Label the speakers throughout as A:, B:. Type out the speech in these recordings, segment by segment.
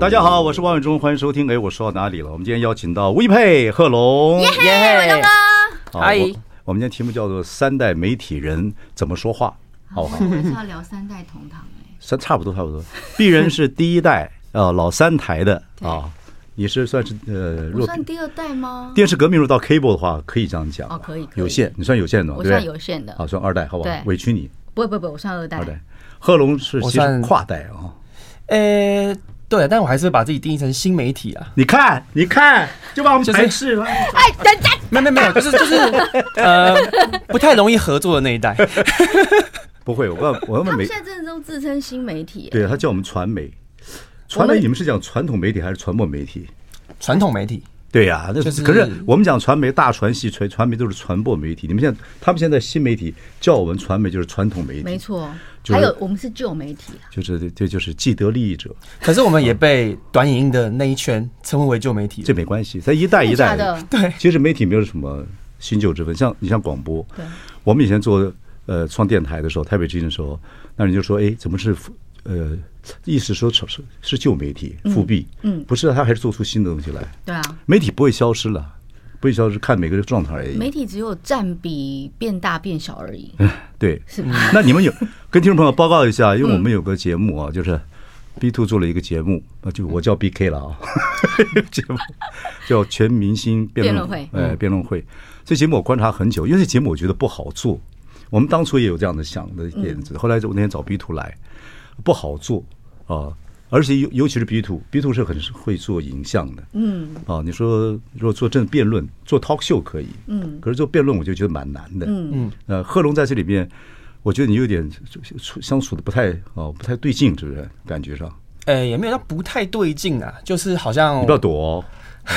A: 大家好，我是王伟忠，欢迎收听。哎，我说到哪里了？我们今天邀请到 VPay 贺龙，
B: 耶，伟忠哥，
A: 嗨。我们今天题目叫做“三代媒体人怎么说话”，好不好？
B: 我们是要聊三代同堂哎，
A: 三差不多差不多。鄙人是第一代啊，老三台的啊，你是算是呃，
B: 我算第二代吗？
A: 电视革命入到 cable 的话，可以这样讲
B: 哦，可以。
A: 有线，你算有线的，
B: 我算有线的，
A: 好，算二代，好不好？委屈你。
B: 不不不，我算二代。
A: 二代，贺龙是其实跨代啊。
C: 呃。对，但我还是把自己定义成新媒体啊！
A: 你看，你看，就把我们排斥了。
B: 哎，等下，
C: 没没没有，就是就是 呃，不太容易合作的那一代。
A: 不会，我我我
B: 们现在真的都自称新媒体。
A: 对，他叫我们传媒，传媒，你们是讲传统媒体还是传播媒体？
C: 传统媒体。
A: 对呀，那可是我们讲传媒，大传系传传媒都是传播媒体。你们现在，他们现在新媒体叫我们传媒，就是传统媒体。
B: 没错。还有我们是旧媒体，
A: 就是这就是既得利益者。
C: 可是我们也被短影音的那一圈称为旧媒体，
A: 这没关系，在一代一代
B: 的。
C: 对，
A: 其实媒体没有什么新旧之分。像你像广播，我们以前做呃创电台的时候，台北之音的时候，那人就说，哎，怎么是呃，意思说是是旧媒体复辟？嗯，不是，他还是做出新的东西来。
B: 对啊，
A: 媒体不会消失了。不会消失看每个人状态而已。
B: 媒体只有占比变大变小而已。
A: 嗯 对，
B: 是。
A: 那你们有跟听众朋友报告一下，因为我们有个节目啊，就是 B Two 做了一个节目，那就我叫 B K 了啊，节目叫全明星辩论会。哎，辩论会。这节目我观察很久，因为这节目我觉得不好做。我们当初也有这样的想的点子，后来我那天找 B Two 来，不好做啊。而且尤尤其是 B two，B two 是很会做影像的，嗯，啊，你说如果做正辩论，做 talk show 可以，嗯，可是做辩论我就觉得蛮难的，嗯嗯，呃，贺龙在这里面，我觉得你有点相处的不太哦，不太对劲，是不是？感觉上，
C: 哎，也没有，他不太对劲啊，就是好像
A: 你不要躲哦。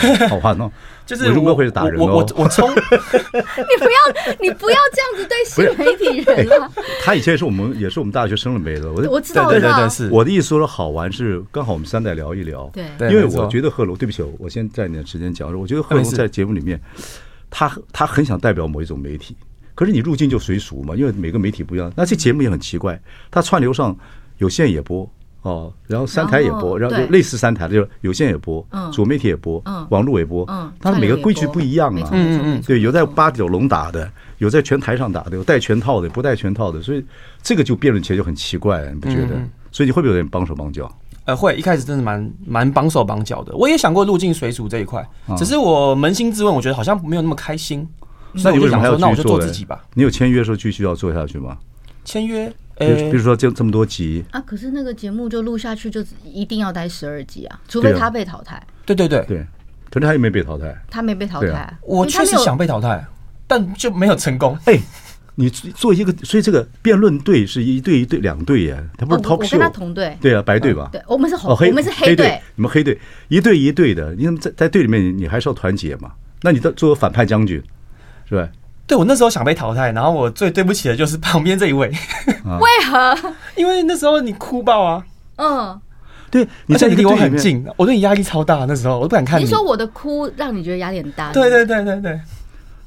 A: 好话弄，
C: 就是我不会打人哦。我我冲，你
B: 不要你不要这样子对新媒体人了。
A: 他以前也是我们也是我们大学生了没的，我
B: 我知道，
C: 对对对，是
A: 我的意思说好玩是刚好我们三代聊一聊。
B: 对，
A: 因为我觉得贺龙，对不起，我先在你的时间讲，我觉得贺龙在节目里面，他他很想代表某一种媒体，可是你入境就随俗嘛，因为每个媒体不一样。那这节目也很奇怪，他串流上有线也播。哦，然后三台也播，然后就类似三台的，就是有线也播，主媒体也播，网络也播，它每个规矩不一样啊。嗯嗯，对，有在八九龙打的，有在拳台上打的，有带拳套的，不带拳套的，所以这个就辩论起来就很奇怪，你不觉得？所以你会不会有点帮手帮脚？
C: 呃，会，一开始真的蛮蛮绑手绑脚的。我也想过入境水煮这一块，只是我扪心自问，我觉得好像没有那么开心。
A: 那你为什么还要
C: 那我就做自己吧？
A: 你有签约时候继续要做下去吗？
C: 签约。
A: 比如，比如说就这么多集
B: 啊，可是那个节目就录下去，就一定要待十二集啊，除非他被淘汰。
C: 对对对
A: 对，可是他也没被淘汰，
B: 他没被淘汰。
C: 我确实想被淘汰，但就没有成功。
A: 哎，你做一个，所以这个辩论队是一队一队两队耶，他不是 talk show，我
B: 跟他同队。
A: 对啊，白队吧？
B: 对，我们是红黑，我们是黑队。
A: 你们黑队一队一队的，你在在队里面，你还是要团结嘛？那你的做个反派将军，是吧？
C: 对，我那时候想被淘汰，然后我最对不起的就是旁边这一位。
B: 为何？
C: 因为那时候你哭爆啊！嗯，
A: 对，你在
C: 离我很近，我对你压力超大。那时候我都不敢看你。
B: 你说我的哭让你觉得压力很大？
C: 对对对对对。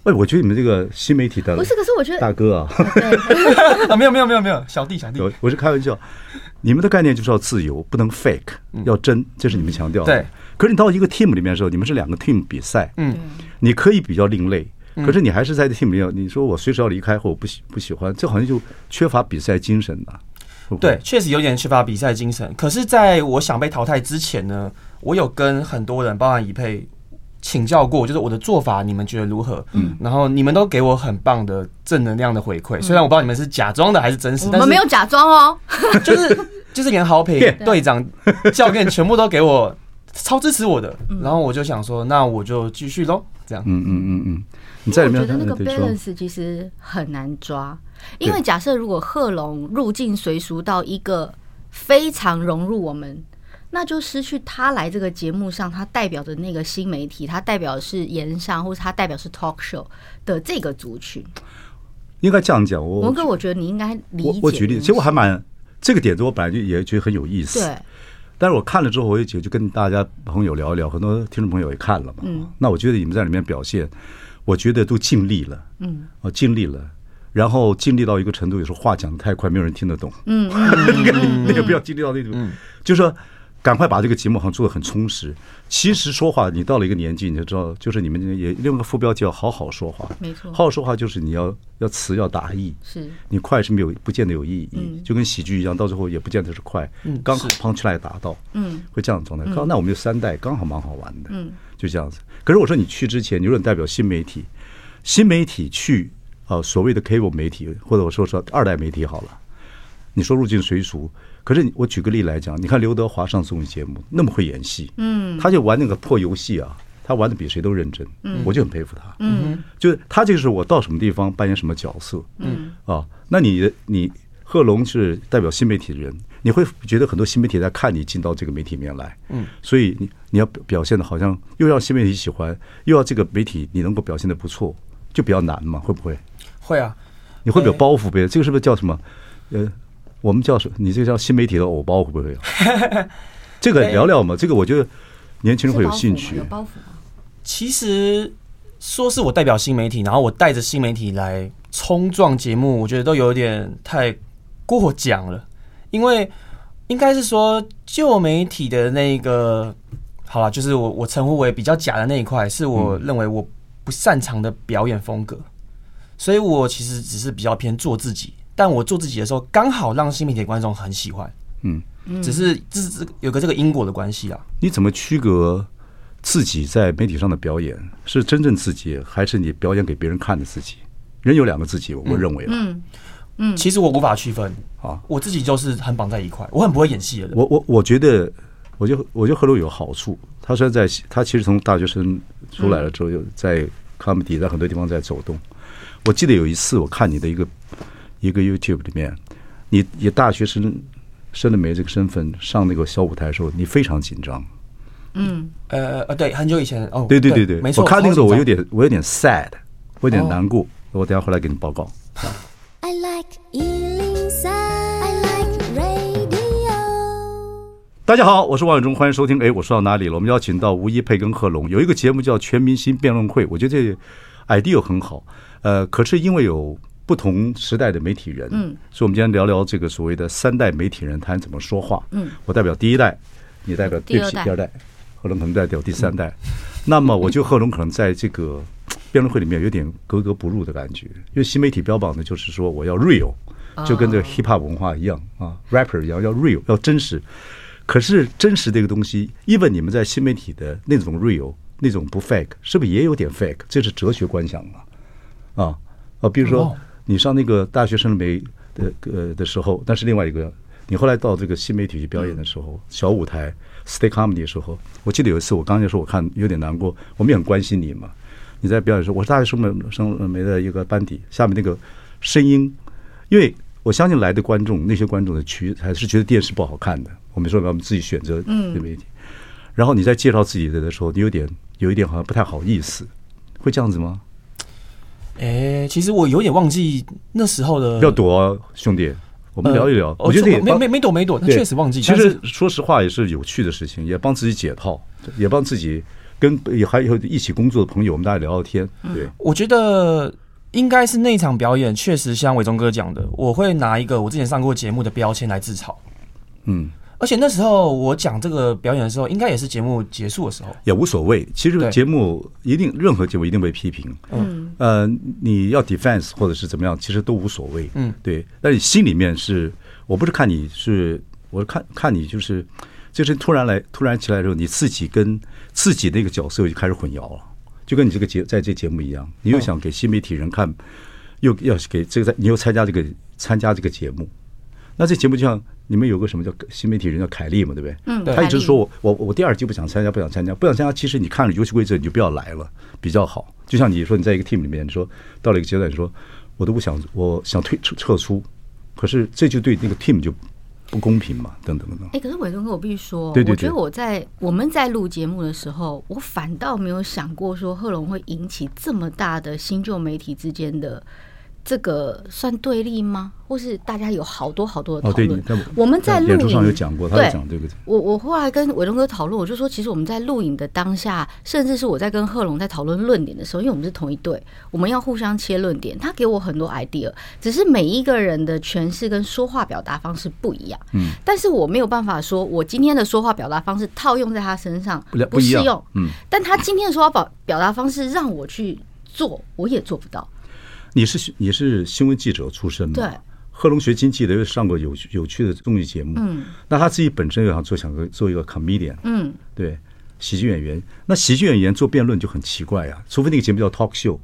A: 喂，我觉得你们这个新媒体的不
B: 是，可是我觉得
A: 大哥啊，
C: 啊，没有没有没有没有，小弟小弟，
A: 我我是开玩笑。你们的概念就是要自由，不能 fake，要真，这是你们强调的。对。可是你到一个 team 里面的时候，你们是两个 team 比赛，嗯，你可以比较另类。可是你还是在这 team 里，你说我随时要离开或我不喜不喜欢，这好像就缺乏比赛精神了。
C: 对，确实有点缺乏比赛精神。可是在我想被淘汰之前呢，我有跟很多人，包含怡佩请教过，就是我的做法你们觉得如何？嗯，然后你们都给我很棒的正能量的回馈。虽然我不知道你们是假装的还是真实，
B: 我们没有假装哦，
C: 就是就是连豪平 队长、教练全部都给我超支持我的。然后我就想说，那我就继续喽。这样，嗯嗯嗯嗯。
B: 我觉得那个 balance 其实很难抓，因为假设如果贺龙入境随俗到一个非常融入我们，那就失去他来这个节目上，他代表的那个新媒体，他代表的是言商，或者他代表是 talk show 的这个族群。
A: 应该这样讲，我
B: 文哥，我觉得你应该理解。
A: 我举例，其实我还蛮这个点子，我本来就也觉得很有意思。
B: 对。
A: 但是我看了之后，我也就就跟大家朋友聊一聊，很多听众朋友也看了嘛。嗯。那我觉得你们在里面表现，我觉得都尽力了。嗯。啊，尽力了，然后尽力到一个程度，有时候话讲的太快，没有人听得懂。嗯。那个不要尽力到那种，嗯、就是说。赶快把这个节目好像做得很充实。其实说话，你到了一个年纪，你就知道，就是你们也另外一个副标题要好好说话。
B: 没错，
A: 好好说话就是你要要词要达意。
B: 是，
A: 你快是没有不见得有意义，就跟喜剧一样，到最后也不见得是快。嗯，刚好 punchline 达到。嗯，会这样的状态。刚那我们就三代刚好蛮好玩的。嗯，就这样子。可是我说你去之前，你说你代表新媒体，新媒体去啊，所谓的 cable 媒体，或者我说说二代媒体好了，你说入境随俗。可是我举个例来讲，你看刘德华上综艺节目那么会演戏，嗯，他就玩那个破游戏啊，他玩的比谁都认真，嗯，我就很佩服他，嗯，就是他就是我到什么地方扮演什么角色，嗯啊，那你你贺龙是代表新媒体的人，你会觉得很多新媒体在看你进到这个媒体里面来，嗯，所以你你要表现的好像又要新媒体喜欢，又要这个媒体你能够表现的不错，就比较难嘛，会不会？
C: 会啊，
A: 你会不会有包袱呗？这个是不是叫什么？呃。我们叫什？你这个叫新媒体的偶包会不会有？这个聊聊嘛，这个我觉得年轻人会有兴趣。
B: 有包袱吗？
C: 其实说是我代表新媒体，然后我带着新媒体来冲撞节目，我觉得都有点太过奖了。因为应该是说旧媒体的那个，好了，就是我我称呼为比较假的那一块，是我认为我不擅长的表演风格，所以我其实只是比较偏做自己。但我做自己的时候，刚好让新媒体观众很喜欢。嗯，只是这是这有个这个因果的关系啊。
A: 你怎么区隔自己在媒体上的表演是真正自己，还是你表演给别人看的自己？人有两个自己，我认为啊。
B: 嗯嗯，
C: 其实我无法区分啊，我自己就是很绑在一块，我很不会演戏的人。
A: 我我我觉得，我就我觉得贺珑有好处，他虽然在他其实从大学生出来了之后，又在 comedy 在很多地方在走动。我记得有一次我看你的一个。一个 YouTube 里面，你以大学生生的没这个身份上那个小舞台的时候，你非常紧张。
C: 嗯，呃呃，对，很久以前哦，
A: 对对对对，
C: 没错。
A: 我看那个时候，我有点我有点 sad，我有点难过。我等下回来给你报告。I like 103, I like radio。大家好，我是王伟忠，欢迎收听。哎，我说到哪里了？我们邀请到吴一佩跟贺龙有一个节目叫《全明星辩论会》，我觉得这 idea 很好。呃，可是因为有。不同时代的媒体人，嗯，所以我们今天聊聊这个所谓的三代媒体人，他怎么说话？嗯，我代表第一代，你代表对不起第二代，贺龙可能代表第三代。那么，我就贺龙可能在这个辩论会里面有点格格不入的感觉，因为新媒体标榜的就是说我要 real，就跟这个 hip hop 文化一样啊，rapper 一样要 real，要真实。可是真实这个东西，even 你们在新媒体的那种 real，那种不 fake，是不是也有点 fake？这是哲学观想嘛？啊啊，比如说。你上那个大学生媒的呃的时候，那是另外一个。你后来到这个新媒体去表演的时候，小舞台 stay comedy 的时候，我记得有一次，我刚才说我看有点难过，我们也很关心你嘛。你在表演的时候，我是大学生们生没的一个班底，下面那个声音，因为我相信来的观众，那些观众的区还是觉得电视不好看的。我们说我们自己选择的媒体，然后你在介绍自己的的时候，你有点有一点好像不太好意思，会这样子吗？
C: 哎，其实我有点忘记那时候的。
A: 不要躲啊，兄弟，我们聊一聊。我觉得
C: 没没没躲没躲，他确实忘记。
A: 其实说实话也是有趣的事情，也帮自己解套，也帮自己跟也还有一起工作的朋友，我们大家聊聊天。对，
C: 我觉得应该是那场表演确实像伟忠哥讲的，我会拿一个我之前上过节目的标签来自嘲。嗯。而且那时候我讲这个表演的时候，应该也是节目结束的时候，
A: 也无所谓。其实节目一定任何节目一定被批评，嗯，呃，你要 defense 或者是怎么样，其实都无所谓，嗯，对。但你心里面是，我不是看你是，我是看看你就是，就是突然来突然起来的时候，你自己跟自己那个角色就开始混淆了，就跟你这个节在这节目一样，你又想给新媒体人看，又要给这个在你又参加这个参加这个节目，那这节目就像。你们有个什么叫新媒体人叫凯丽嘛，对不对？嗯，他一直说我我我第二季不想参加，不想参加，不想参加。其实你看了游戏规则，你就不要来了，比较好。就像你说，你在一个 team 里面，你说到了一个阶段，你说我都不想，我想退撤撤出。可是这就对那个 team 就不公平嘛，等等等等。
B: 哎，可是伟东哥，我必须说，
A: 对对对，
B: 我觉得我在我们在录节目的时候，我反倒没有想过说贺龙会引起这么大的新旧媒体之间的。这个算对立吗？或是大家有好多好多的讨论？
A: 哦、
B: 我们在录影
A: 上有讲过，他讲这个。
B: 我我后来跟伟龙哥讨论，我就说，其实我们在录影的当下，甚至是我在跟贺龙在讨论论点的时候，因为我们是同一队，我们要互相切论点。他给我很多 idea，只是每一个人的诠释跟说话表达方式不一样。嗯，但是我没有办法说，我今天的说话表达方式套用在他身上不适用。嗯，但他今天的说话表表达方式让我去做，我也做不到。
A: 你是你是新闻记者出身嘛？
B: 对，
A: 贺龙学经济的，又上过有有趣的综艺节目。嗯，那他自己本身又想做想做一个 comedian。嗯，对，喜剧演员。那喜剧演员做辩论就很奇怪啊，除非那个节目叫 talk show。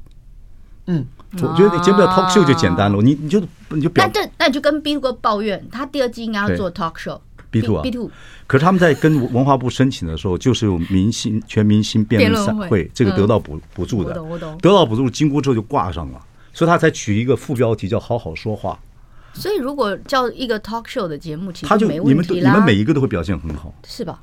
C: 嗯，
A: 我觉得那节目叫 talk show 就简单了。你你就你就表，
B: 那那你就跟 B two 哥抱怨，他第二季应该要做 talk show。
A: B two 啊，B two。可是他们在跟文化部申请的时候，就是有明星全明星辩论赛会，这个得到补补助的，得到补助金过之后就挂上了。所以他才取一个副标题叫“好好说话”。
B: 所以如果叫一个 talk show 的节目，其实
A: 他就
B: 没问题
A: 你们你们每一个都会表现很好，
B: 是吧？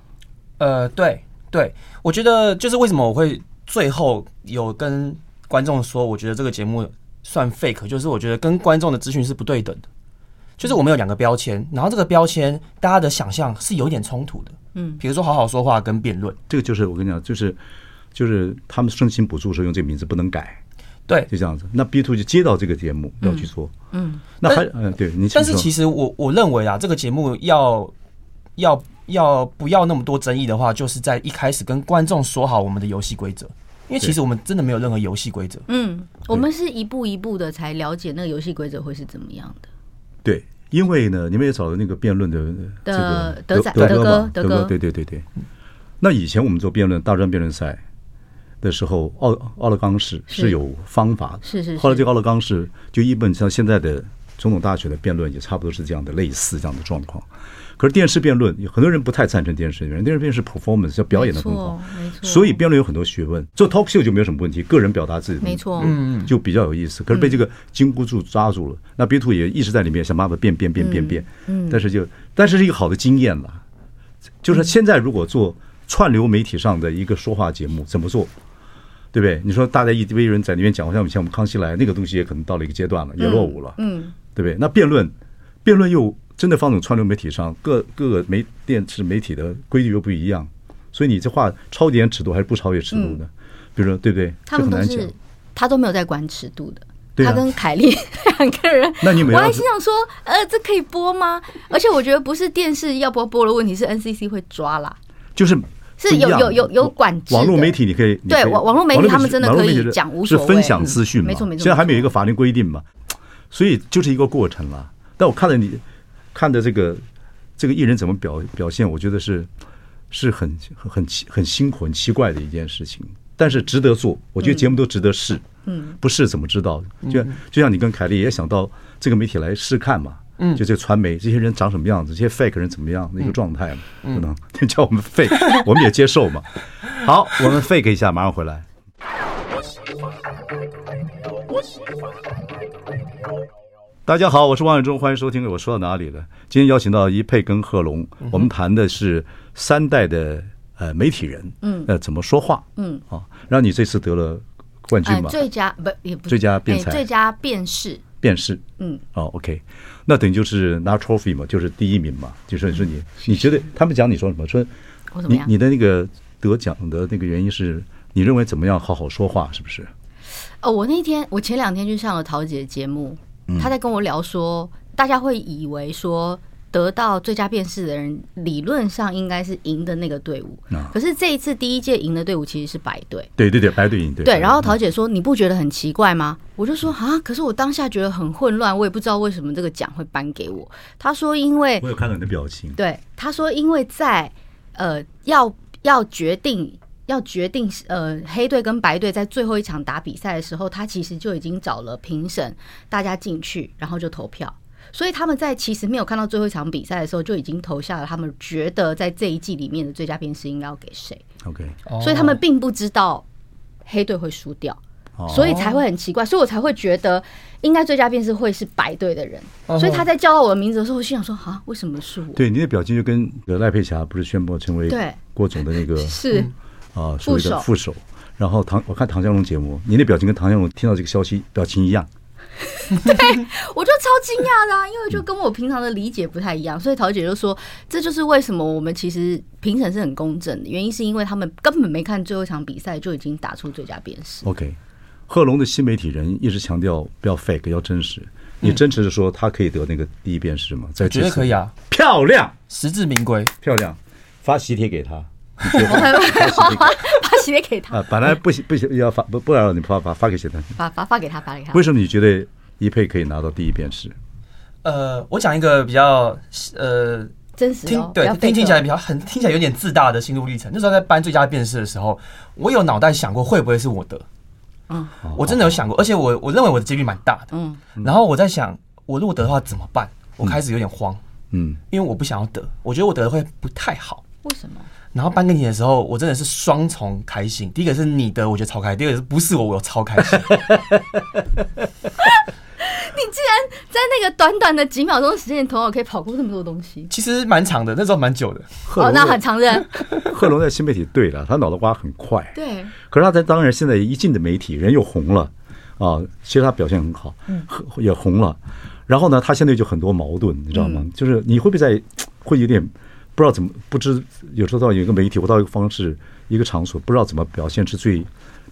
C: 呃，对对，我觉得就是为什么我会最后有跟观众说，我觉得这个节目算 fake，就是我觉得跟观众的资讯是不对等的。就是我们有两个标签，然后这个标签大家的想象是有点冲突的。嗯，比如说“好好说话”跟辩论，
A: 这个就是我跟你讲，就是就是他们申请补助的时候用这个名字不能改。
C: 对，
A: 就这样子。那 B two 就接到这个节目要去做，嗯，那还嗯，对你。
C: 但是其实我我认为啊，这个节目要要要不要那么多争议的话，就是在一开始跟观众说好我们的游戏规则，因为其实我们真的没有任何游戏规则。
B: 嗯，我们是一步一步的才了解那个游戏规则会是怎么样的。
A: 对，因为呢，你们也找了那个辩论的这个
B: 德仔德哥德哥，
A: 对对对对。那以前我们做辩论大专辩论赛。的时候，奥奥勒冈市是有方法的。
B: 是是。
A: 后来这个奥勒冈市就一本像现在的总统大选的辩论也差不多是这样的类似这样的状况。可是电视辩论，有很多人不太赞成电视辩论。电视辩论是 performance，要表演的很好。所以辩论有很多学问。做 talk show 就没有什么问题，个人表达自己。
B: 没错。
A: 嗯就比较有意思。可是被这个金箍咒抓住了，那 B two 也一直在里面想办法变变变变变。嗯。但是就但是是一个好的经验了。就是现在如果做串流媒体上的一个说话节目，怎么做？对不对？你说大家一堆人在那边讲，好像像我们康熙来那个东西，也可能到了一个阶段了，也落伍了，嗯，嗯对不对？那辩论，辩论又真的放在串流媒体上，各各个媒电视媒体的规矩又不一样，所以你这话超点尺度还是不超越尺度呢？嗯、比如说，对不对？
B: 他们都是他都没有在管尺度的，他跟凯莉两个人，
A: 那你们
B: 我还心想说，呃，这可以播吗？而且我觉得不是电视要播播的问题，是 NCC 会抓啦，
A: 就是。
B: 是有有有有管制。
A: 网络媒体你可以
B: 对网网络媒体他们真的可以讲无所谓，
A: 是分享资讯嘛？没错没错。现在还没有一个法律规定嘛？所以就是一个过程了。但我看了你看的这个这个艺人怎么表表现，我觉得是是很很奇很辛苦很奇怪的一件事情，但是值得做。我觉得节目都值得试，嗯，不试怎么知道？就就像你跟凯丽也想到这个媒体来试看嘛。嗯，就这个传媒这些人长什么样子，这些 fake 人怎么样的一个状态嘛？不能 叫我们 fake，我们也接受嘛。好，我们 fake 一下，马上回来。大家好，我是王伟忠，欢迎收听。我说到哪里了？今天邀请到一佩跟贺龙，我们谈的是三代的呃媒体人，嗯，呃怎么说话，嗯，啊，让你这次得了冠军嘛？
B: 最佳不也不
A: 最佳辩才，
B: 最佳辩士。
A: 辩士，嗯，哦，OK，那等于就是拿 trophy 嘛，就是第一名嘛，就是说你，你觉得他们讲你说什么？说你你的那个得奖的那个原因是你认为怎么样好好说话，是不是？
B: 哦，我那天我前两天去上了陶姐的节目，她在跟我聊说，大家会以为说。得到最佳辩士的人，理论上应该是赢的那个队伍。可是这一次第一届赢的队伍其实是白队。
A: 对对对，白队赢对。
B: 对，然后桃姐说：“你不觉得很奇怪吗？”我就说：“啊，可是我当下觉得很混乱，我也不知道为什么这个奖会颁给我。”他说：“因为……”
A: 我有看到你的表情。
B: 对，他说：“因为在呃，要要决定要决定呃，黑队跟白队在最后一场打比赛的时候，他其实就已经找了评审，大家进去，然后就投票。”所以他们在其实没有看到最后一场比赛的时候，就已经投下了他们觉得在这一季里面的最佳辩士应该要给谁。
A: OK，
B: 所以他们并不知道黑队会输掉。所以才会很奇怪，所以我才会觉得应该最佳辩士会是白队的人。所以他在叫到我的名字的时候，我心想说啊，为什么是我？
A: 对，你的表情就跟赖佩霞不是宣布成为郭总的那个
B: 是
A: 啊所谓的副手。然后唐，我看唐湘龙节目，你的表情跟唐湘龙听到这个消息表情一样。
B: 对，我就超惊讶的，因为就跟我平常的理解不太一样，所以桃姐就说，这就是为什么我们其实评审是很公正的，原因是因为他们根本没看最后一场比赛就已经打出最佳辩士。
A: OK，贺龙的新媒体人一直强调不要 fake，要真实。你真实的说他可以得那个第一辩士吗？在
C: 绝对可以啊，
A: 漂亮，
C: 实至名归，
A: 漂亮，发喜帖给他。
B: 发 喜帖给他
A: 啊！本来不行不行，要发不不然你发发发给谁呢？
B: 发发发给他，发给他。
A: 为什么你觉得一配可以拿到第一辩士？
C: 呃，我讲一个比较呃
B: 真实
C: 听对听听起来比较很听起来有点自大的心路历程。那时候在颁最佳辩士的时候，我有脑袋想过会不会是我得？嗯，我真的有想过，而且我我认为我的几率蛮大的。嗯，然后我在想，我如果得的话怎么办？我开始有点慌。嗯，因为我不想要得，我觉得我得的会不太好。
B: 为什么？
C: 然后颁给你的时候，我真的是双重开心。第一个是你的，我觉得超开心；第二个是不是我，我有超开心。
B: 你竟然在那个短短的几秒钟时间你头脑可以跑过这么多东西，
C: 其实蛮长的，那时候蛮久的。
B: 哦，那很长的。
A: 贺龙在新媒体对了，他脑袋瓜很快。
B: 对。
A: 可是他在当然现在一进的媒体，人又红了啊。其实他表现很好，嗯也红了。然后呢，他现在就很多矛盾，你知道吗？就是你会不会在会有点？不知道怎么不知，有时候到有一个媒体，我到一个方式、一个场所，不知道怎么表现是最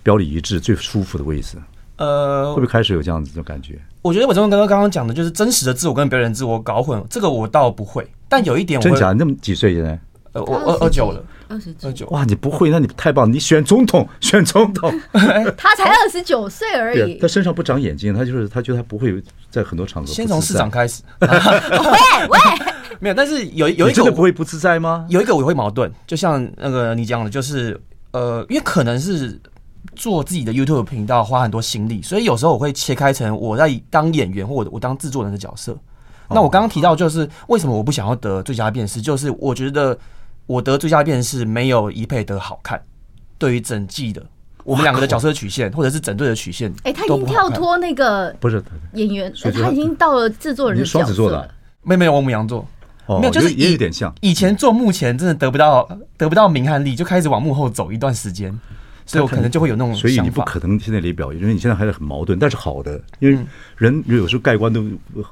A: 表里一致、最舒服的位置。呃，会不会开始有这样子的感觉？
C: 我觉得我刚刚刚刚讲的就是真实的自我跟别人自我搞混，这个我倒不会。但有一点我，
A: 真假？你那么几岁现在？
C: 呃，我二二九了，
B: 二十九。
A: 哇，你不会？那你太棒！你选总统，选总统。
B: 他才二十九岁而已。
A: 他身上不长眼睛，他就是他觉得他不会在很多场合。
C: 先从市长开始。
B: 喂 喂。
C: 没有，但是有有一个
A: 真的不会不自在吗？
C: 有一个我会矛盾，就像那个你讲的，就是呃，因为可能是做自己的 YouTube 频道花很多心力，所以有时候我会切开成我在当演员或者我当制作人的角色。那我刚刚提到就是为什么我不想要得最佳辩士，就是我觉得我得最佳片是没有一配得好看。对于整季的我们两个的角色曲线，或者是整队的曲线，
B: 哎，他已经跳脱那个不是演员，他已经到了制作人的角色了。
C: 没有没有，我们羊座。没有，就是
A: 也有点像
C: 以前做幕前真的得不到得不到名和利，就开始往幕后走一段时间，所以我可能就会有那种，
A: 所以你不可能现在里表演，因为你现在还是很矛盾，但是好的，因为人有时候盖棺都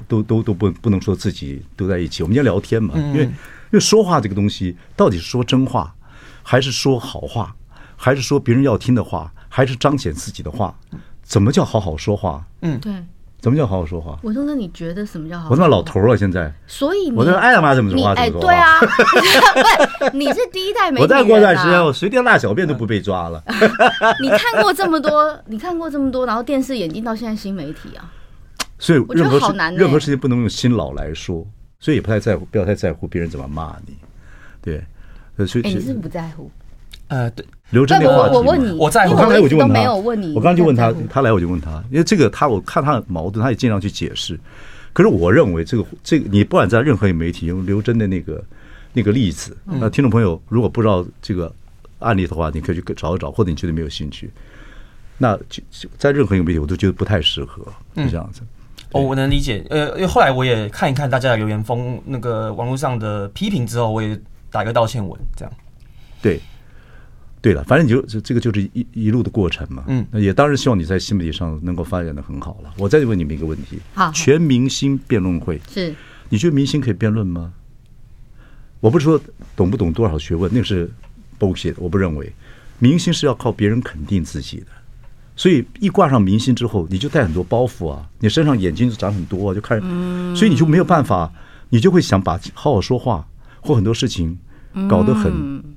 A: 都都都不不能说自己都在一起。我们今天聊天嘛，因为因为说话这个东西，到底是说真话，还是说好话，还是说别人要听的话，还是彰显自己的话？怎么叫好好说话？嗯，对。什么叫好好说话？
B: 我说，那你觉得什么叫好好？
A: 我他妈老头了，现在。
B: 所以
A: 我说爱他妈怎么说话怎么说话。
B: 对啊，不，你是第一代媒体人。
A: 我再过段时间，我随地大小便都不被抓了。
B: 你看过这么多，你看过这么多，然后电视演进到现在新媒体啊。
A: 所以任何事，任何事情不能用新老来说，所以也不太在乎，不要太在乎别人怎么骂你。对，所以
B: 你是不在乎。
C: 呃，对，
A: 刘真的话题，
B: 我问你，
C: 我在，
A: 我刚才我就问他，
B: 没有问你，
A: 我刚刚就问他，他来我就问他，因为这个他我看他的矛盾，他也尽量去解释。可是我认为这个这个，你不管在任何一个媒体用刘真的那个那个例子，那听众朋友如果不知道这个案例的话，你可以去找一找，或者你觉得没有兴趣，那就在任何一个媒体我都觉得不太适合，是这样子。
C: 哦，我能理解。呃，因为后来我也看一看大家的留言风那个网络上的批评之后，我也打一个道歉文，这样。
A: 对。对了，反正你就这这个就是一一路的过程嘛。嗯，那也当然希望你在新媒体上能够发展的很好了。我再问你们一个问题：好，全明星辩论会是？你觉得明星可以辩论吗？我不是说懂不懂多少学问，那个是 bullshit。我不认为明星是要靠别人肯定自己的，所以一挂上明星之后，你就带很多包袱啊，你身上眼睛就长很多，啊就开始，所以你就没有办法，你就会想把好好说话或很多事情搞得很。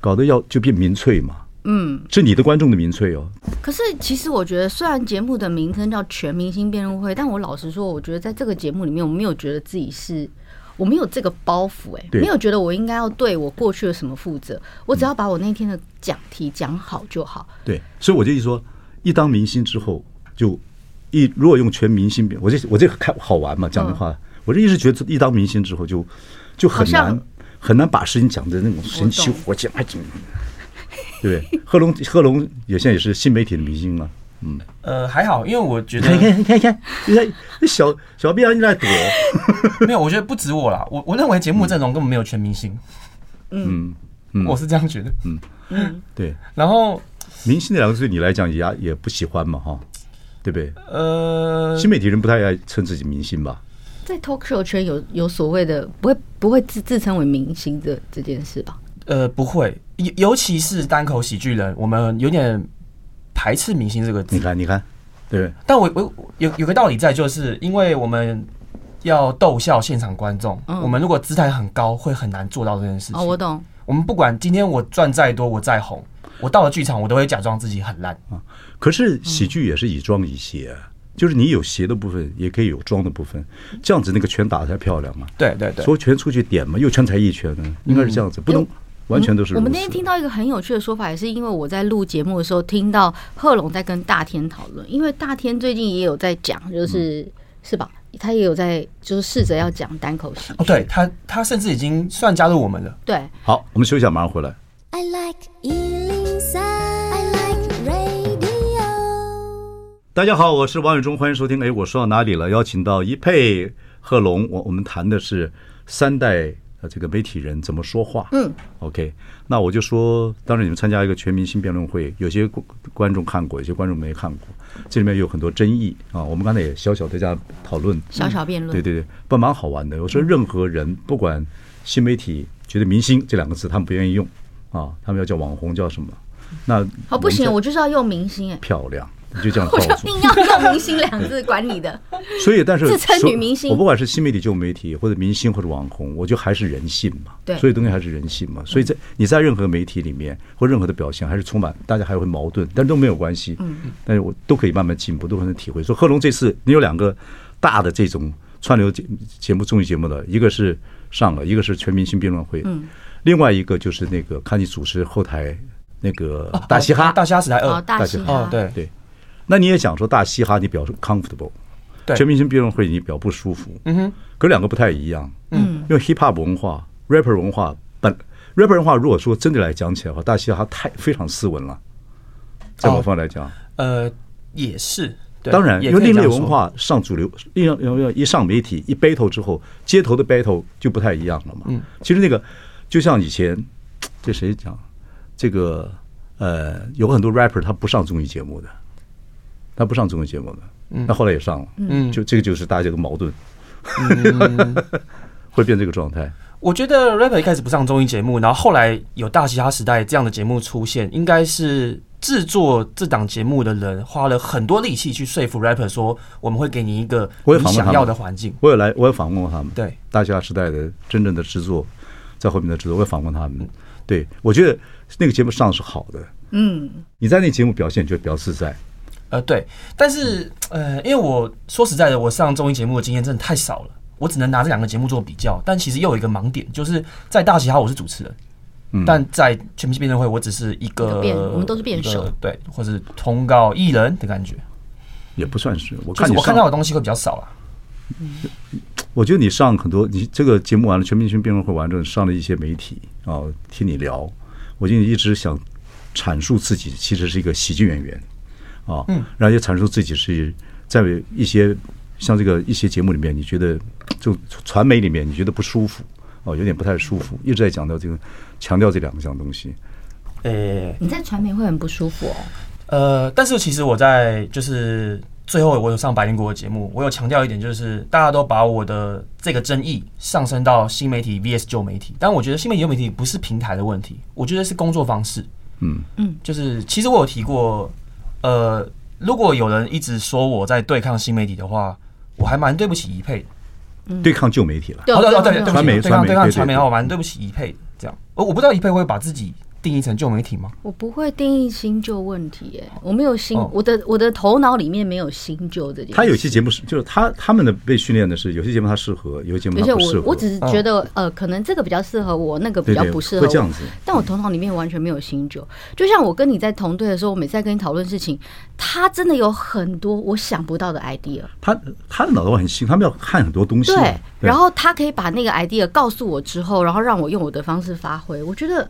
A: 搞得要就变民粹嘛，嗯，是你的观众的民粹哦。
B: 可是其实我觉得，虽然节目的名称叫全明星辩论会，但我老实说，我觉得在这个节目里面，我没有觉得自己是，我没有这个包袱，哎，没有觉得我应该要对我过去的什么负责，我只要把我那天的讲题讲好就好。
A: 对，所以我就一说，一当明星之后，就一如果用全明星辩，我这我这开好玩嘛，讲的话，我就一直觉得一当明星之后就就很难。很难把事情讲的那种神奇活讲，还怎么？对不对？贺龙贺龙也现在也是新媒体的明星嘛。
C: 嗯，呃，还好，因为我觉得，
A: 你看，你看，你看，你看，那小小编你在躲，
C: 没有，我觉得不止我啦，我我认为节目阵容根本没有全明星，
A: 嗯，
C: 我是这样觉得，
A: 嗯嗯，对。
C: 然后，
A: 明星这两个字对你来讲也也不喜欢嘛，哈，对不对？
C: 呃，
A: 新媒体人不太爱称自己明星吧？
B: 在 talk show 圈有有所谓的，不会不会自自称为明星这这件事吧？
C: 呃，不会，尤尤其是单口喜剧人，我们有点。排斥明星这个字，
A: 你看，你看，对。
C: 但我我有有个道理在，就是因为我们要逗笑现场观众，嗯、我们如果姿态很高，会很难做到这件事情。
B: 哦，我懂。
C: 我们不管今天我赚再多，我再红，我到了剧场，我都会假装自己很烂啊。
A: 可是喜剧也是以装以邪，嗯、就是你有斜的部分，也可以有装的部分，这样子那个拳打得才漂亮嘛。
C: 对对对，
A: 说拳出去点嘛，又拳才一拳呢，应该是这样子，嗯、不能。完全都是。
B: 我们那天听到一个很有趣的说法，也是因为我在录节目的时候听到贺龙在跟大天讨论，因为大天最近也有在讲，就是是吧？他也有在就是试着要讲单口戏。
C: 哦，对他，他甚至已经算加入我们了。
B: 对，
A: 好，我们休息一下，马上回来。
D: I like
A: 大家好，我是王宇忠，欢迎收听。哎，我说到哪里了？邀请到一沛贺龙，我我们谈的是三代。呃，这个媒体人怎么说话？嗯，OK，那我就说，当然你们参加一个全明星辩论会，有些观众看过，有些观众没看过，这里面有很多争议啊。我们刚才也小小在家讨论，
B: 小小辩论，
A: 对对对，不蛮好玩的。我说，任何人不管新媒体觉得明星这两个字他们不愿意用啊，他们要叫网红叫什么？那
B: 好不行，我就是要用明星哎，
A: 漂亮。你就这样，
B: 我就硬要用明星两字管你的。
A: 所以，但是
B: 自称女明星，
A: 我不管是新媒体、旧媒体，或者明星或者网红，我觉得还是人性嘛。
B: 对，
A: 所以东西还是人性嘛。所以在你在任何媒体里面或任何的表现，还是充满大家还会矛盾，但都没有关系。嗯，但是我都可以慢慢进步，都可能体会。说贺龙这次你有两个大的这种串流节节目、综艺节目的，一个是上了，一个是全明星辩论会。嗯，另外一个就是那个看你主持后台那个大嘻哈，
C: 大嘻哈时代二，
B: 大嘻哈，
C: 对
A: 对。那你也讲说大嘻哈，你表示 comfortable，对，全明星辩论会你表不舒服，嗯哼，可两个不太一样，嗯，因为 hip hop 文化、rapper 文化本 rapper 文化，如果说真的来讲起来的话，大嘻哈太非常斯文了，在某方来讲，
C: 呃，也是，
A: 当然，因为另类文化上主流，一要一上媒体一 battle 之后，街头的 battle 就不太一样了嘛，嗯，其实那个就像以前这谁讲这个呃，有很多 rapper 他不上综艺节目的。他不上综艺节目的，那后来也上了，嗯，就这个就是大家的矛盾，嗯、会变这个状态。
C: 我觉得 rapper 一开始不上综艺节目，然后后来有大嘻哈时代这样的节目出现，应该是制作这档节目的人花了很多力气去说服 rapper 说，我们会给你一个你想要的环境。
A: 我有来，我有访问过他们，
C: 对。
A: 大嘻哈时代的真正的制作，在后面的制作，我有访问他们。对，我觉得那个节目上是好的，嗯，你在那节目表现就比较自在。
C: 呃，对，但是呃，因为我说实在的，我上综艺节目的经验真的太少了，我只能拿这两个节目做比较。但其实又有一个盲点，就是在大嘻哈我是主持人，嗯、但在全明星辩论会我只是一个，
B: 辩我们都是辩手，
C: 对，或是通告艺人的感觉，
A: 也不算是。我看你
C: 我看到的东西会比较少啊。
A: 嗯，我觉得你上很多，你这个节目完了，全明星辩论会完之后，上了一些媒体啊、哦，听你聊，我就一直想阐述自己其实是一个喜剧演员。啊，嗯，然后也阐述自己是在一些像这个一些节目里面，你觉得就传媒里面你觉得不舒服，哦，有点不太舒服，一直在讲到这个强调这两项东西。
B: 诶，你在传媒会很不舒服哦。
C: 呃，但是其实我在就是最后我有上白灵果的节目，我有强调一点，就是大家都把我的这个争议上升到新媒体 VS 旧媒体，但我觉得新媒体旧媒体不是平台的问题，我觉得是工作方式。嗯嗯，就是其实我有提过。呃，如果有人一直说我在对抗新媒体的话，我还蛮对不起一佩的，
A: 对抗旧媒体了。
C: 哦，对对对，传媒对抗对抗传媒我蛮对不起一佩的。这样，我我不知道一佩会把自己。定义成旧媒体吗？
B: 我不会定义新旧问题，耶，我没有新，我的我的头脑里面没有新旧的。
A: 他有些节目是，就是他他们的被训练的是，有些节目他适合，有些节目他不适合。
B: 我我只是觉得，呃，可能这个比较适合我，那个比较不适合我。
A: 会这样子。
B: 但我头脑里面完全没有新旧，就像我跟你在同队的时候，我每次在跟你讨论事情，他真的有很多我想不到的 idea。
A: 他他的脑袋很新，他们要看很多东西。
B: 对，然后他可以把那个 idea 告诉我之后，然后让我用我的方式发挥。我觉得。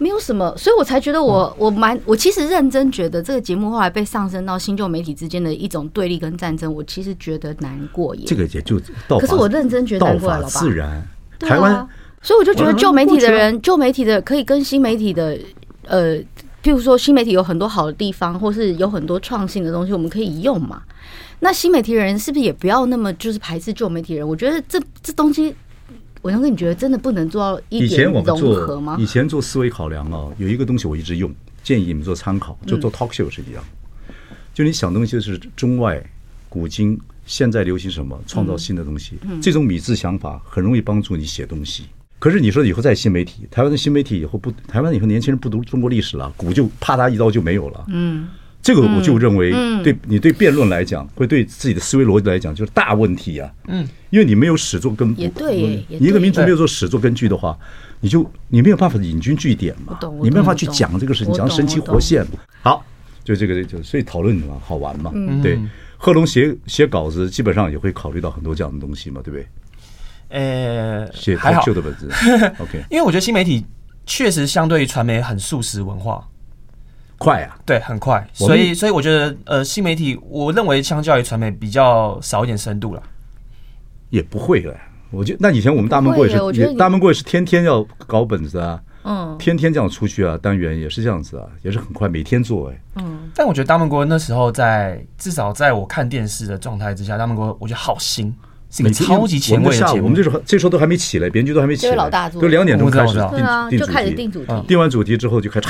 B: 没有什么，所以我才觉得我我蛮我其实认真觉得这个节目后来被上升到新旧媒体之间的一种对立跟战争，我其实觉得难过耶。
A: 这个也就，
B: 可是我认真觉得难过了，
A: 自然。
B: 台湾，所以我就觉得旧媒体的人，旧媒体的可以跟新媒体的呃，譬如说新媒体有很多好的地方，或是有很多创新的东西，我们可以用嘛。那新媒体人是不是也不要那么就是排斥旧媒体人？我觉得这这东西。我想跟你觉得真的不能做到一点融合吗？
A: 以前做思维考量啊，有一个东西我一直用，建议你们做参考，就做 talk show 是一样。就你想东西是中外古今，现在流行什么，创造新的东西。这种米字想法很容易帮助你写东西。可是你说以后在新媒体，台湾的新媒体以后不，台湾以后年轻人不读中国历史了，古就啪嗒一刀就没有了。嗯。这个我就认为，对你对辩论来讲，会对自己的思维逻辑来讲，就是大问题呀。嗯，因为你没有始作根，
B: 也对，
A: 你一个民族没有做始作根据的话，你就你没有办法引经据典嘛，你没有办法去讲这个事情，讲神奇活现嘛。好，就这个就所以讨论嘛，好玩嘛。对，贺龙写写稿子基本上也会考虑到很多这样的东西嘛，对不对？
C: 呃，
A: 写还好旧的本子，OK。
C: 因为我觉得新媒体确实相对于传媒很速食文化。
A: 快啊，
C: 对，很快，所以所以我觉得，呃，新媒体，我认为相较于传媒比较少一点深度了，
A: 也不会了。我觉得那以前我们大闷锅也是，大闷锅也是天天要搞本子啊，嗯，天天这样出去啊，单元也是这样子啊，也是很快，每天做哎，
C: 嗯。但我觉得大闷锅那时候在至少在我看电视的状态之下，大闷锅我觉得好新，是个超级前卫的节目。
A: 我们这时候这时候都还没起来，编剧都还没起来，
B: 老大做，
A: 都两点钟开始
B: 定啊，就开始定主题，
A: 定完主题之后就开始。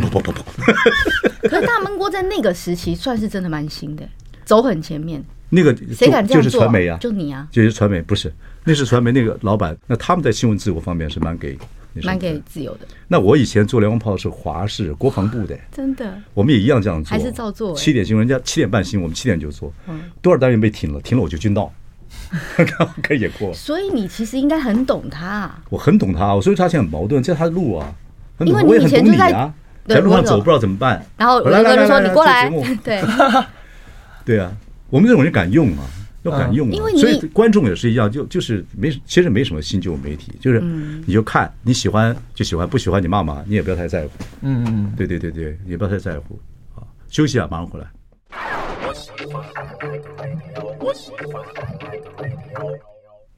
A: 砰砰砰砰砰！
B: 可是大闷锅在那个时期算是真的蛮新的，走很前面。
A: 那个谁敢这样做？就是传媒啊，
B: 就你啊，
A: 就是传媒，不是，那是传媒那个老板。那他们在新闻自由方面是蛮给
B: 蛮给自由的。
A: 那我以前做连环炮是华视国防部的，
B: 真的，
A: 我们也一样这样做，
B: 还是照做。
A: 七点新闻，人家七点半新闻，我们七点就做。多少单元被停了？停了我就军到，可以也过。
B: 所以你其实应该很懂他。
A: 我很懂他，我所以他现在很矛盾，这是他的路啊。
B: 因为你以前就在。
A: 在路上走不知道怎么办，
B: 然后来哥就说：“你过来。” 对，
A: 对啊，我们这种人敢用啊，要敢用啊。所以观众也是一样，就就是没，其实没什么新旧媒体，就是你就看你喜欢就喜欢，不喜欢你骂骂，你也不要太在乎。嗯嗯，对对对对，也不要太在乎。好，休息啊，马上回来。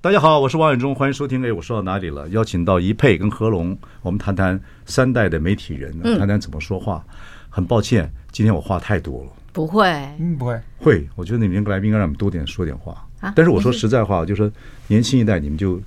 A: 大家好，我是王远忠，欢迎收听。哎，我说到哪里了？邀请到一沛跟何龙，我们谈谈三代的媒体人，谈谈怎么说话。很抱歉，今天我话太多了。
B: 不会，
C: 嗯，不会，
A: 会。我觉得你们来宾应该让你们多点说点话。但是我说实在话，就是说年轻一代，你们就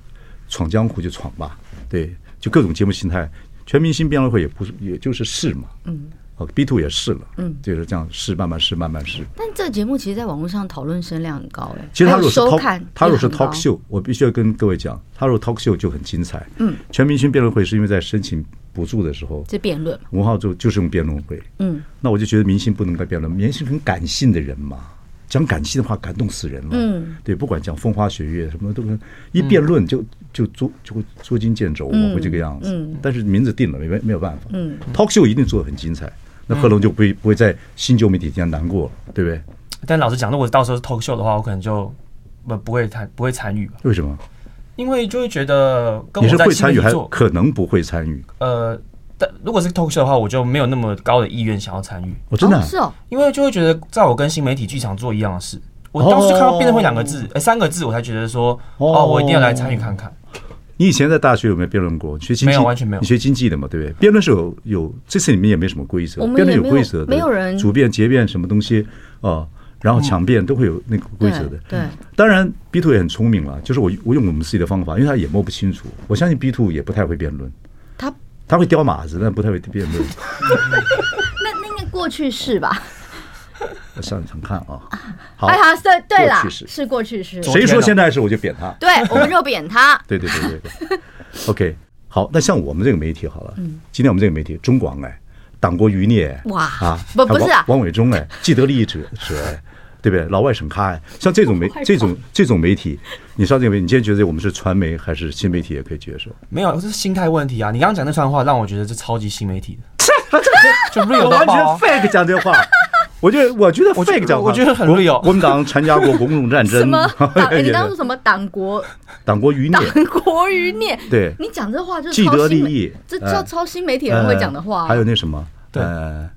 A: 闯江湖就闯吧。对，就各种节目心态，全明星辩论会也不是，也就是试嘛。嗯。B two 也试了，嗯，就是这样试，慢慢试，慢慢试。
B: 但这个节目其实，在网络上讨论声量很高哎。
A: 其实他如果是 talk，他如果是 talk show，我必须要跟各位讲，他如果 talk show 就很精彩。嗯，全明星辩论会是因为在申请补助的时候，
B: 这辩论
A: 文浩就就是用辩论会。嗯，那我就觉得明星不能该辩论，明星很感性的人嘛，讲感性的话感动死人了。嗯，对，不管讲风花雪月什么都，一辩论就就捉就会捉襟见肘，我会这个样子。嗯，但是名字定了，没没有办法。嗯，talk show 一定做的很精彩。那贺龙就不会不会在新旧媒体这样难过，对不对？
C: 但老实讲，如果到时候是 talk show 的话，我可能就不不会参不会参与
A: 吧。为什么？
C: 因为就会觉得跟
A: 我在会参与还可能不会参与。
C: 呃，但如果是 talk show 的话，我就没有那么高的意愿想要参与。
A: 我真的
B: 是哦，
C: 因为就会觉得在我跟新媒体剧场做一样的事。我当时看到辩论会两个字，哎，三个字，我才觉得说，哦，我一定要来参与看看。
A: 你以前在大学有没有辩论过？学经济
C: 没有，完全没有。
A: 你学经济的嘛，对不对？辩论是有有，这次里面也没什么规则，辩论有规则的，
B: 没有人
A: 主辩、结辩什么东西啊，然后强辩都会有那个规则的。
B: 对，
A: 当然 B two 也很聪明了，就是我我用我们自己的方法，因为他也摸不清楚。我相信 B two 也不太会辩论，他他会叼马子，但不太会辩论。
B: 那那个过去式吧。
A: 我上层看啊，好，
B: 对对了，是过去式。
A: 谁说现在是我就扁他，
B: 对，我们就扁他。
A: 对对对对对，OK，好，那像我们这个媒体好了，今天我们这个媒体中广哎，党国余孽哇啊，
B: 不不是啊，
A: 王伟忠哎，既得利益者者哎，对不对？老外审咖哎，像这种媒这种这种媒体，你上这个媒，你今天觉得我们是传媒还是新媒体也可以接受？
C: 没有，这是心态问题啊！你刚刚讲那串话让我觉得这超级新媒体的，
A: 就 real 完全 fake 讲这话。我觉得，我觉得 fake 讲话，
C: 我觉得很 real。
A: 国民党参加过公共战争。
B: 什么？你刚刚说什么？党国？
A: 党国余孽？
B: 党国余孽？
A: 对，
B: 你讲这话就是
A: 既得利益，
B: 这叫超新媒体人会讲的话。
A: 还有那什么？呃，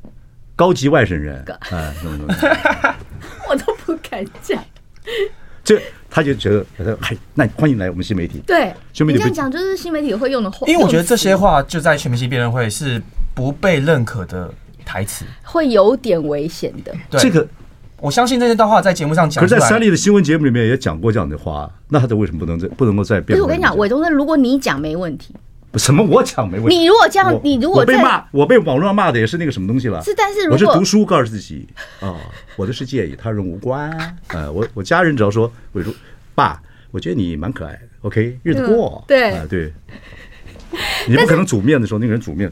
A: 高级外省人。哎，什么什么？
B: 我都不敢讲。
A: 这他就觉得，嗨，那欢迎来我们新媒体。
B: 对，新媒体你这样讲就是新媒体会用的话。
C: 因为我觉得这些话就在全明星辩论会是不被认可的台词，
B: 会有点危险的。
C: 对，
A: 这个
C: 我相信这些话在节目上讲。
A: 可是，在三立的新闻节目里面也讲过这样的话，那他为什么不能再不能够再变？
B: 可是我跟你讲，伟忠哥，如果你讲没问题。
A: 什么？我讲没问题。
B: 你如果这样，你如果
A: 我被骂，我被网络上骂的也是那个什么东西了。
B: 是，但是如果
A: 我是读书告诉自己啊，我的世界与他人无关。呃，我我家人只要说伟忠爸，我觉得你蛮可爱的，OK，日子过。
B: 对
A: 啊，对。你不可能煮面的时候，那个人煮面。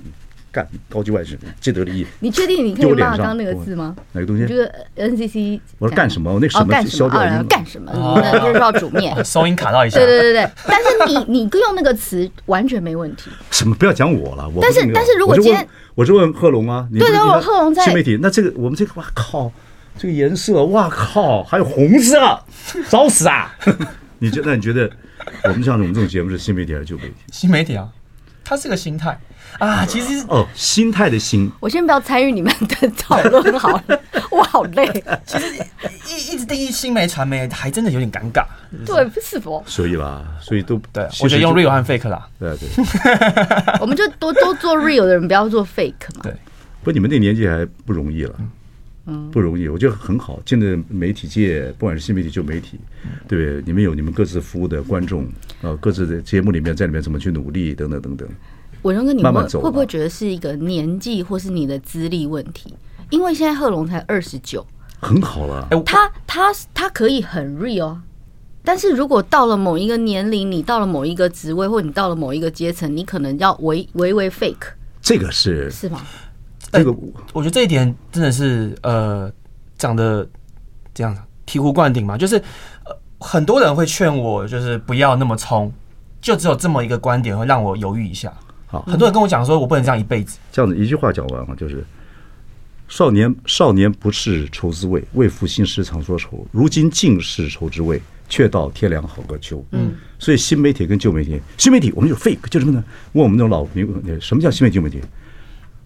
A: 干高级外事，既得利益。
B: 你确定你可以骂刚刚那个字吗？
A: 哪个东西？
B: 就是 NCC。
A: 我说干什么？我那什么消掉音？
B: 干什么？就是要煮面。
C: 收音卡到一下。
B: 对对对对。但是你你用那个词完全没问题。
A: 什么？不要讲我了。我
B: 但是但是如果今天
A: 我是问贺龙啊，
B: 对对，我贺龙在
A: 新媒体。那这个我们这个哇靠，这个颜色哇靠，还有红色，找死啊！你觉得？你觉得我们像我们这种节目是新媒体还是旧媒体？
C: 新媒体啊，它是个心态。啊，其实
A: 哦，心态的心，
B: 我先不要参与你们的讨论好了，我好累。
C: 其实一一直定义新媒传媒，还真的有点尴尬。
B: 对，不是否？
A: 所以啦，所以都
C: 对，我觉得用 real 和 fake 啦。
A: 对对，
B: 我们就多多做 real 的人，不要做 fake 嘛。
C: 对，
A: 不，你们那年纪还不容易了，嗯，不容易。我觉得很好，进的媒体界，不管是新媒体旧媒体，对不对？你们有你们各自服务的观众呃，各自的节目里面，在里面怎么去努力，等等等等。
B: 伟荣哥，你会会不会觉得是一个年纪或是你的资历问题？因为现在贺龙才二十九，
A: 很好了。
B: 他他他可以很 real，但是如果到了某一个年龄，你到了某一个职位，或你到了某一个阶层，你可能要微微微 fake。
A: 这个是
B: 是吗？
A: 这个
C: 我觉得这一点真的是呃讲的这样醍醐灌顶嘛，就是呃很多人会劝我，就是不要那么冲，就只有这么一个观点会让我犹豫一下。好，很多人跟我讲说，我不能这样一辈子。
A: 这样子一句话讲完了，就是少年少年不识愁滋味，为赋新诗常说愁。如今尽是愁滋味，却道天凉好个秋。嗯，所以新媒体跟旧媒体，新媒体我们就 fake，就什么呢？问我们那种老民，什么叫新媒体旧媒体？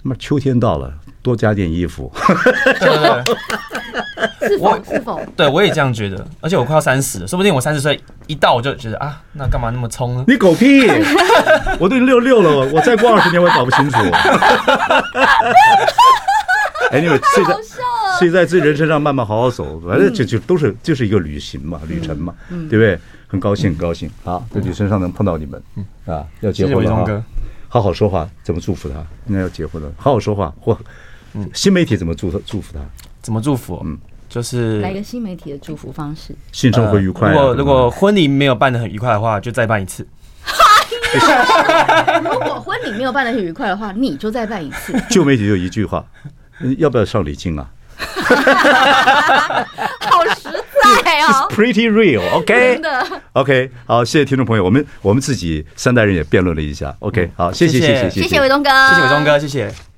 A: 那么秋天到了，多加件衣服。
C: 对对对。
B: 是否？是否？
C: 对，我也这样觉得。而且我快要三十了，说不定我三十岁一到，我就觉得啊，那干嘛那么冲呢？
A: 你狗屁！我都六六了，我再过二十年我也搞不清楚。哎，你们现在现在在人生上慢慢好好走，反正就就都是就是一个旅行嘛，旅程嘛，对不对？很高兴，很高兴。好，在你身上能碰到你们，啊，要结婚了，好好说话，怎么祝福他？应该要结婚了，好好说话或新媒体怎么祝祝福他？怎么祝福？嗯。就是
B: 来个新媒体的祝福方式，
A: 性生活愉快。
C: 如果如果婚礼没有办得很愉快的话，就再办一次。
B: 如果婚礼没有办得很愉快的话，你就再办一次。
A: 旧媒体就一句话，要不要上礼金啊？
B: 好实在哦
A: ，Pretty real，OK，OK，好，谢谢听众朋友，我们我们自己三代人也辩论了一下，OK，好，谢谢谢谢。谢谢伟东哥，
C: 谢谢伟东哥，谢谢。